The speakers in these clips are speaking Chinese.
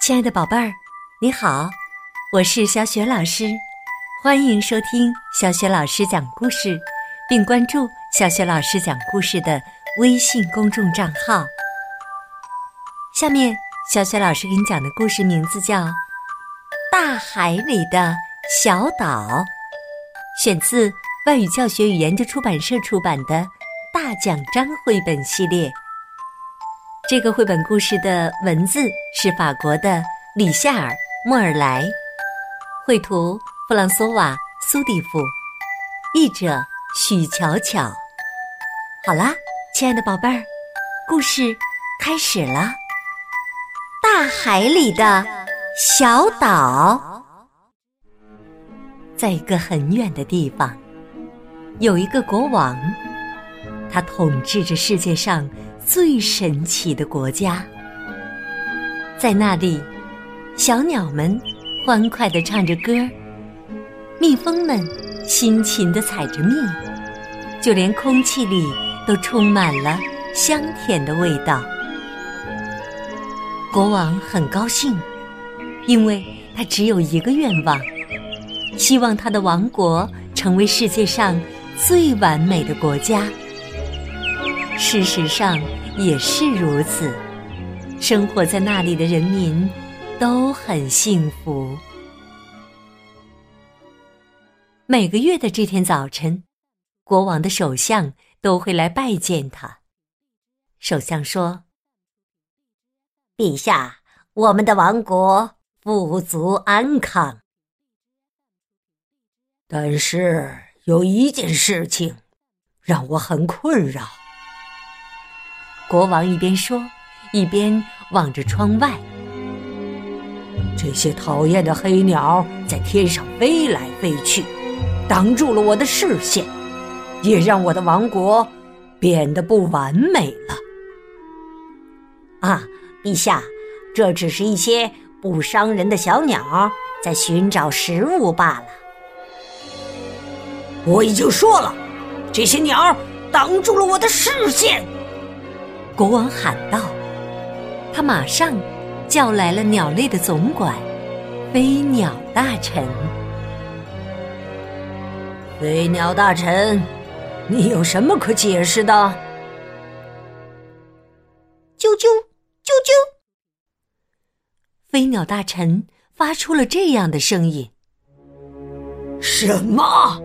亲爱的宝贝儿，你好，我是小雪老师，欢迎收听小雪老师讲故事，并关注小雪老师讲故事的微信公众账号。下面，小雪老师给你讲的故事名字叫《大海里的小岛》，选自外语教学与研究出版社出版的《大奖章》绘本系列。这个绘本故事的文字是法国的里夏尔·莫尔莱，绘图弗朗索瓦·苏蒂夫，译者许巧巧。好啦，亲爱的宝贝儿，故事开始了。大海里的小岛，在一个很远的地方，有一个国王，他统治着世界上。最神奇的国家，在那里，小鸟们欢快地唱着歌，蜜蜂们辛勤地采着蜜，就连空气里都充满了香甜的味道。国王很高兴，因为他只有一个愿望，希望他的王国成为世界上最完美的国家。事实上也是如此，生活在那里的人民都很幸福。每个月的这天早晨，国王的首相都会来拜见他。首相说：“陛下，我们的王国富足安康，但是有一件事情让我很困扰。”国王一边说，一边望着窗外。这些讨厌的黑鸟在天上飞来飞去，挡住了我的视线，也让我的王国变得不完美了。啊，陛下，这只是一些不伤人的小鸟在寻找食物罢了。我已经说了，这些鸟挡住了我的视线。国王喊道：“他马上叫来了鸟类的总管——飞鸟大臣。飞鸟大臣，你有什么可解释的？”啾啾啾啾！飞鸟大臣发出了这样的声音：“什么？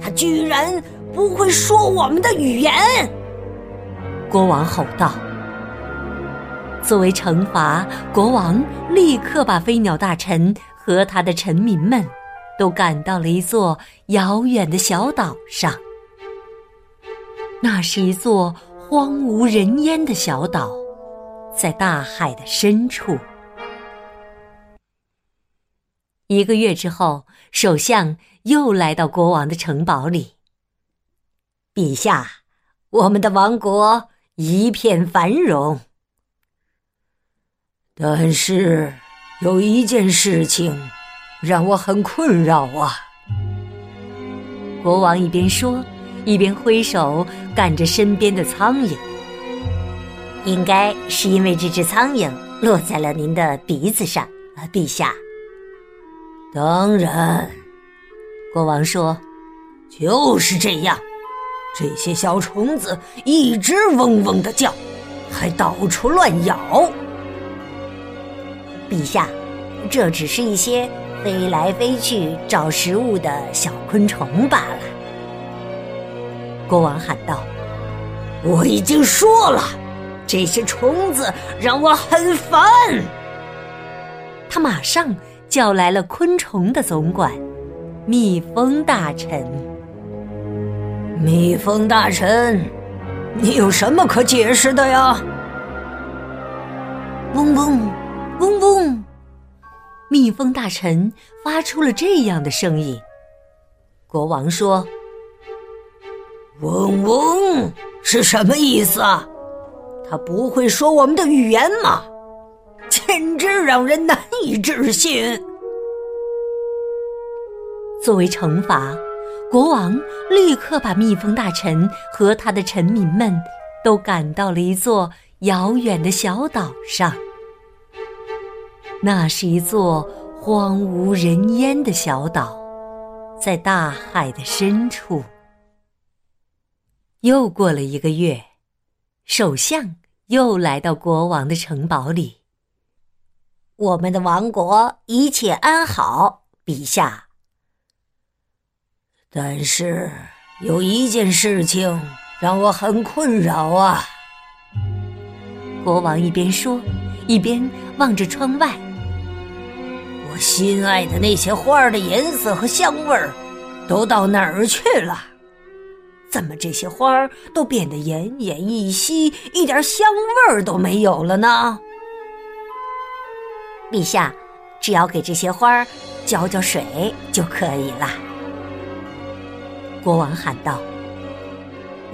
他居然不会说我们的语言！”国王吼道：“作为惩罚，国王立刻把飞鸟大臣和他的臣民们都赶到了一座遥远的小岛上。那是一座荒无人烟的小岛，在大海的深处。一个月之后，首相又来到国王的城堡里。陛下，我们的王国。”一片繁荣，但是有一件事情让我很困扰啊！国王一边说，一边挥手赶着身边的苍蝇。应该是因为这只苍蝇落在了您的鼻子上，啊，陛下。当然，国王说，就是这样。这些小虫子一直嗡嗡的叫，还到处乱咬。陛下，这只是一些飞来飞去找食物的小昆虫罢了。国王喊道：“我已经说了，这些虫子让我很烦。”他马上叫来了昆虫的总管——蜜蜂大臣。蜜蜂大臣，你有什么可解释的呀？嗡嗡，嗡嗡，蜜蜂大臣发出了这样的声音。国王说：“嗡嗡是什么意思啊？他不会说我们的语言吗？简直让人难以置信。”作为惩罚。国王立刻把蜜蜂大臣和他的臣民们都赶到了一座遥远的小岛上。那是一座荒无人烟的小岛，在大海的深处。又过了一个月，首相又来到国王的城堡里。我们的王国一切安好，陛下。但是有一件事情让我很困扰啊！国王一边说，一边望着窗外。我心爱的那些花儿的颜色和香味儿，都到哪儿去了？怎么这些花儿都变得奄奄一息，一点香味儿都没有了呢？陛下，只要给这些花儿浇浇水就可以了。国王喊道：“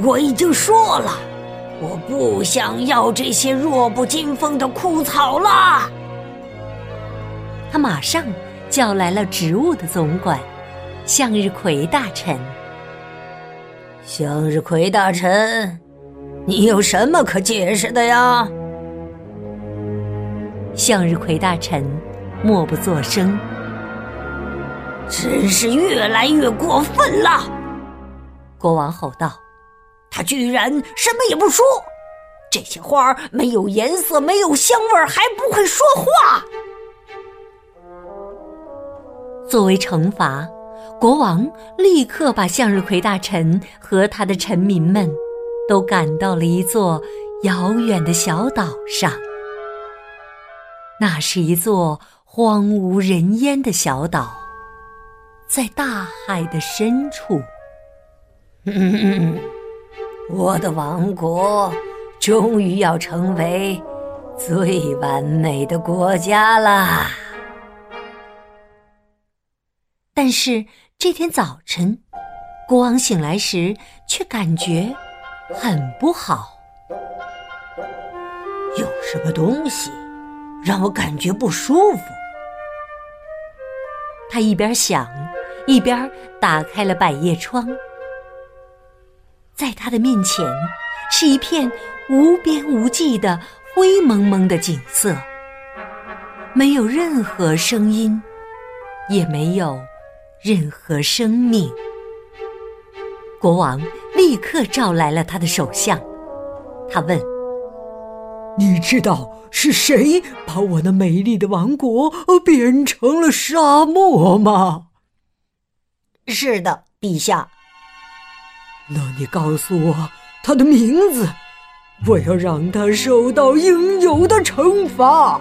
我已经说了，我不想要这些弱不禁风的枯草了。”他马上叫来了植物的总管向日葵大臣。向日葵大臣，你有什么可解释的呀？向日葵大臣默不作声。真是越来越过分了！国王吼道：“他居然什么也不说！这些花没有颜色，没有香味，还不会说话。”作为惩罚，国王立刻把向日葵大臣和他的臣民们都赶到了一座遥远的小岛上。那是一座荒无人烟的小岛，在大海的深处。嗯，我的王国终于要成为最完美的国家啦！但是这天早晨，国王醒来时却感觉很不好。有什么东西让我感觉不舒服？他一边想，一边打开了百叶窗。在他的面前，是一片无边无际的灰蒙蒙的景色，没有任何声音，也没有任何生命。国王立刻召来了他的首相，他问：“你知道是谁把我那美丽的王国变成了沙漠吗？”“是的，陛下。”那你告诉我他的名字，我要让他受到应有的惩罚。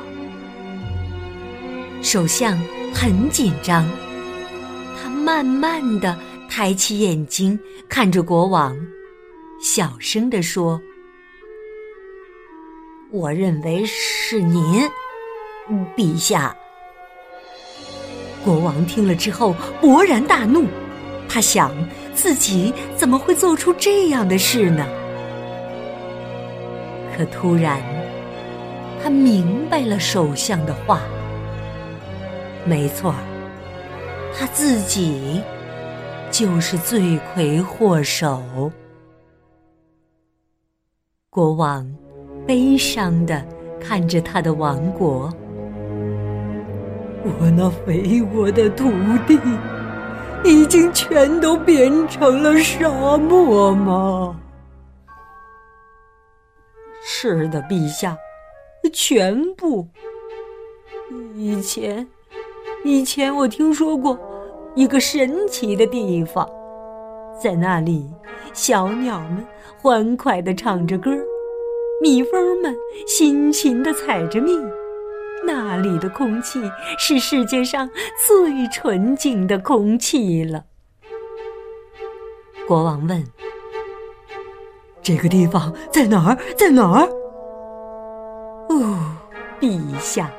首相很紧张，他慢慢的抬起眼睛看着国王，小声的说：“我认为是您，陛下。”国王听了之后勃然大怒，他想。自己怎么会做出这样的事呢？可突然，他明白了首相的话。没错他自己就是罪魁祸首。国王悲伤的看着他的王国，我那肥沃的土地。已经全都变成了沙漠吗？是的，陛下，全部。以前，以前我听说过一个神奇的地方，在那里，小鸟们欢快的唱着歌，蜜蜂们辛勤的采着蜜。里的空气是世界上最纯净的空气了。国王问：“这个地方在哪儿？在哪儿？”“哦，陛下，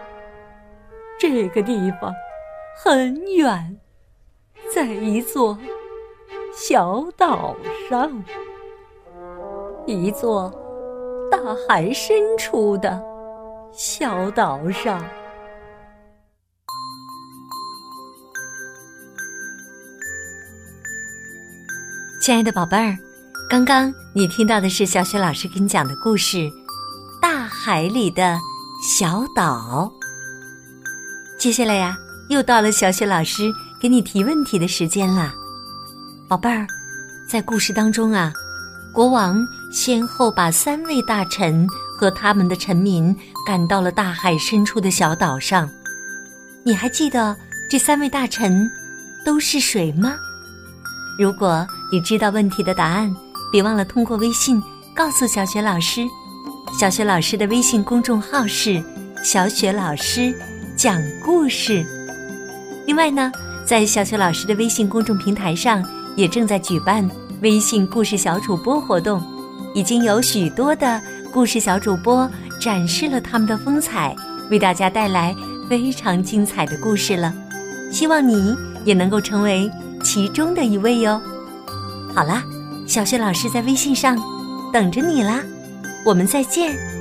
这个地方很远，在一座小岛上，一座大海深处的。”小岛上，亲爱的宝贝儿，刚刚你听到的是小雪老师给你讲的故事《大海里的小岛》。接下来呀，又到了小雪老师给你提问题的时间啦，宝贝儿，在故事当中啊，国王先后把三位大臣和他们的臣民赶到了大海深处的小岛上。你还记得这三位大臣都是谁吗？如果你知道问题的答案，别忘了通过微信告诉小雪老师。小雪老师的微信公众号是“小雪老师讲故事”。另外呢，在小雪老师的微信公众平台上，也正在举办微信故事小主播活动，已经有许多的故事小主播展示了他们的风采，为大家带来非常精彩的故事了。希望你也能够成为其中的一位哟。好啦，小雪老师在微信上等着你啦。我们再见。